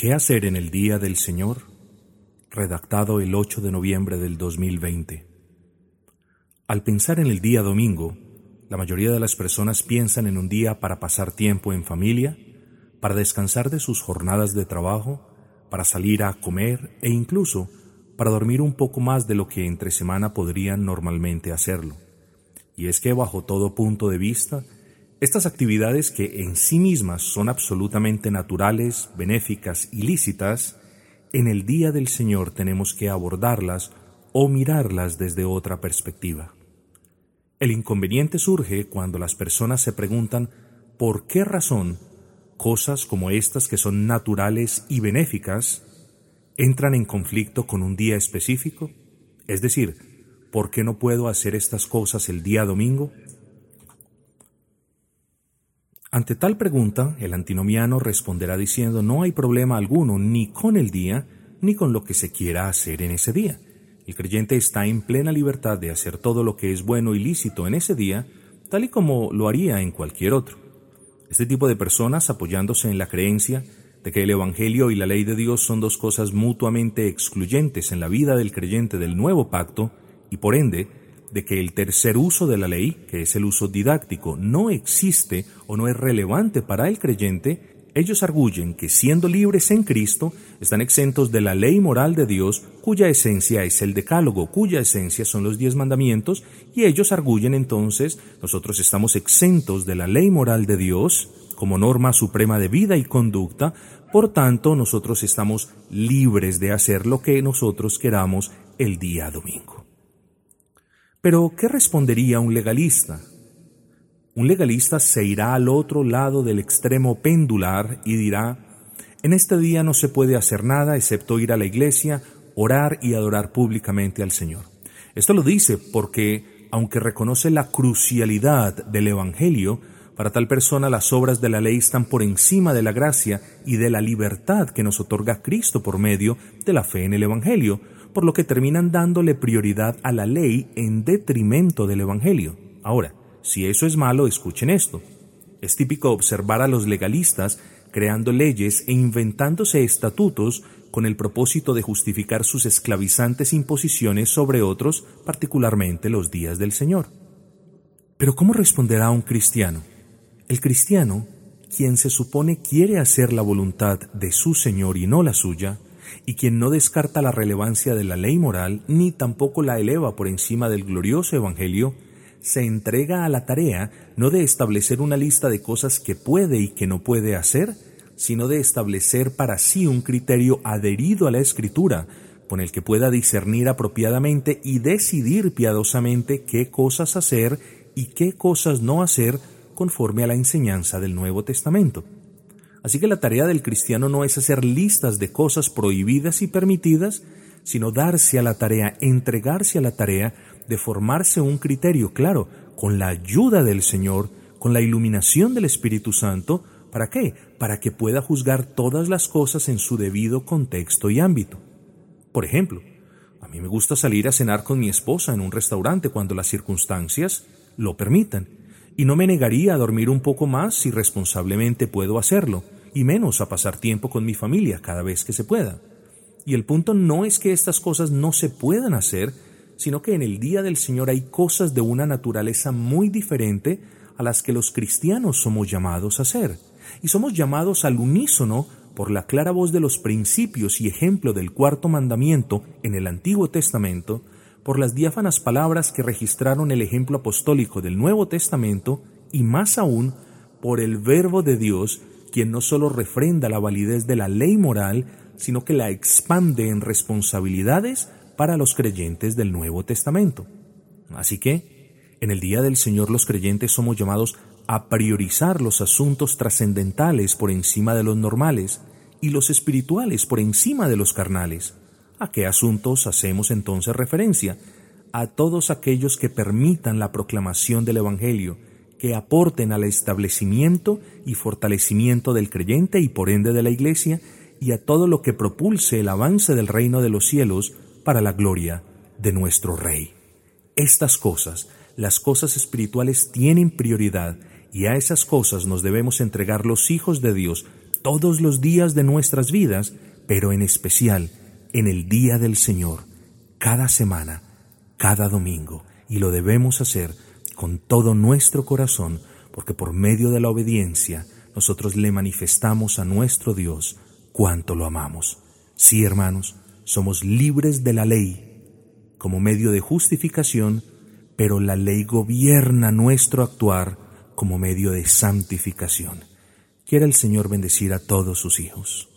¿Qué hacer en el Día del Señor? Redactado el 8 de noviembre del 2020. Al pensar en el día domingo, la mayoría de las personas piensan en un día para pasar tiempo en familia, para descansar de sus jornadas de trabajo, para salir a comer e incluso para dormir un poco más de lo que entre semana podrían normalmente hacerlo. Y es que bajo todo punto de vista, estas actividades que en sí mismas son absolutamente naturales, benéficas y lícitas, en el día del Señor tenemos que abordarlas o mirarlas desde otra perspectiva. El inconveniente surge cuando las personas se preguntan por qué razón cosas como estas que son naturales y benéficas entran en conflicto con un día específico, es decir, ¿por qué no puedo hacer estas cosas el día domingo? Ante tal pregunta, el antinomiano responderá diciendo no hay problema alguno ni con el día ni con lo que se quiera hacer en ese día. El creyente está en plena libertad de hacer todo lo que es bueno y lícito en ese día, tal y como lo haría en cualquier otro. Este tipo de personas, apoyándose en la creencia de que el Evangelio y la ley de Dios son dos cosas mutuamente excluyentes en la vida del creyente del nuevo pacto, y por ende de que el tercer uso de la ley, que es el uso didáctico, no existe o no es relevante para el creyente, ellos arguyen que siendo libres en Cristo, están exentos de la ley moral de Dios, cuya esencia es el decálogo, cuya esencia son los diez mandamientos, y ellos arguyen entonces, nosotros estamos exentos de la ley moral de Dios, como norma suprema de vida y conducta, por tanto nosotros estamos libres de hacer lo que nosotros queramos el día domingo. Pero, ¿qué respondería un legalista? Un legalista se irá al otro lado del extremo pendular y dirá, en este día no se puede hacer nada excepto ir a la iglesia, orar y adorar públicamente al Señor. Esto lo dice porque, aunque reconoce la crucialidad del Evangelio, para tal persona las obras de la ley están por encima de la gracia y de la libertad que nos otorga Cristo por medio de la fe en el Evangelio, por lo que terminan dándole prioridad a la ley en detrimento del Evangelio. Ahora, si eso es malo, escuchen esto. Es típico observar a los legalistas creando leyes e inventándose estatutos con el propósito de justificar sus esclavizantes imposiciones sobre otros, particularmente los días del Señor. Pero ¿cómo responderá un cristiano? El cristiano, quien se supone quiere hacer la voluntad de su Señor y no la suya, y quien no descarta la relevancia de la ley moral ni tampoco la eleva por encima del glorioso Evangelio, se entrega a la tarea no de establecer una lista de cosas que puede y que no puede hacer, sino de establecer para sí un criterio adherido a la Escritura, con el que pueda discernir apropiadamente y decidir piadosamente qué cosas hacer y qué cosas no hacer conforme a la enseñanza del Nuevo Testamento. Así que la tarea del cristiano no es hacer listas de cosas prohibidas y permitidas, sino darse a la tarea, entregarse a la tarea de formarse un criterio claro, con la ayuda del Señor, con la iluminación del Espíritu Santo, ¿para qué? Para que pueda juzgar todas las cosas en su debido contexto y ámbito. Por ejemplo, a mí me gusta salir a cenar con mi esposa en un restaurante cuando las circunstancias lo permitan y no me negaría a dormir un poco más si responsablemente puedo hacerlo, y menos a pasar tiempo con mi familia cada vez que se pueda. Y el punto no es que estas cosas no se puedan hacer, sino que en el día del Señor hay cosas de una naturaleza muy diferente a las que los cristianos somos llamados a hacer. Y somos llamados al unísono por la clara voz de los principios y ejemplo del cuarto mandamiento en el Antiguo Testamento, por las diáfanas palabras que registraron el ejemplo apostólico del Nuevo Testamento y más aún por el Verbo de Dios, quien no sólo refrenda la validez de la ley moral, sino que la expande en responsabilidades para los creyentes del Nuevo Testamento. Así que, en el día del Señor los creyentes somos llamados a priorizar los asuntos trascendentales por encima de los normales y los espirituales por encima de los carnales. ¿A qué asuntos hacemos entonces referencia? A todos aquellos que permitan la proclamación del Evangelio, que aporten al establecimiento y fortalecimiento del creyente y por ende de la Iglesia, y a todo lo que propulse el avance del reino de los cielos para la gloria de nuestro Rey. Estas cosas, las cosas espirituales, tienen prioridad, y a esas cosas nos debemos entregar los hijos de Dios todos los días de nuestras vidas, pero en especial en el día del Señor, cada semana, cada domingo, y lo debemos hacer con todo nuestro corazón, porque por medio de la obediencia nosotros le manifestamos a nuestro Dios cuánto lo amamos. Sí, hermanos, somos libres de la ley como medio de justificación, pero la ley gobierna nuestro actuar como medio de santificación. Quiera el Señor bendecir a todos sus hijos.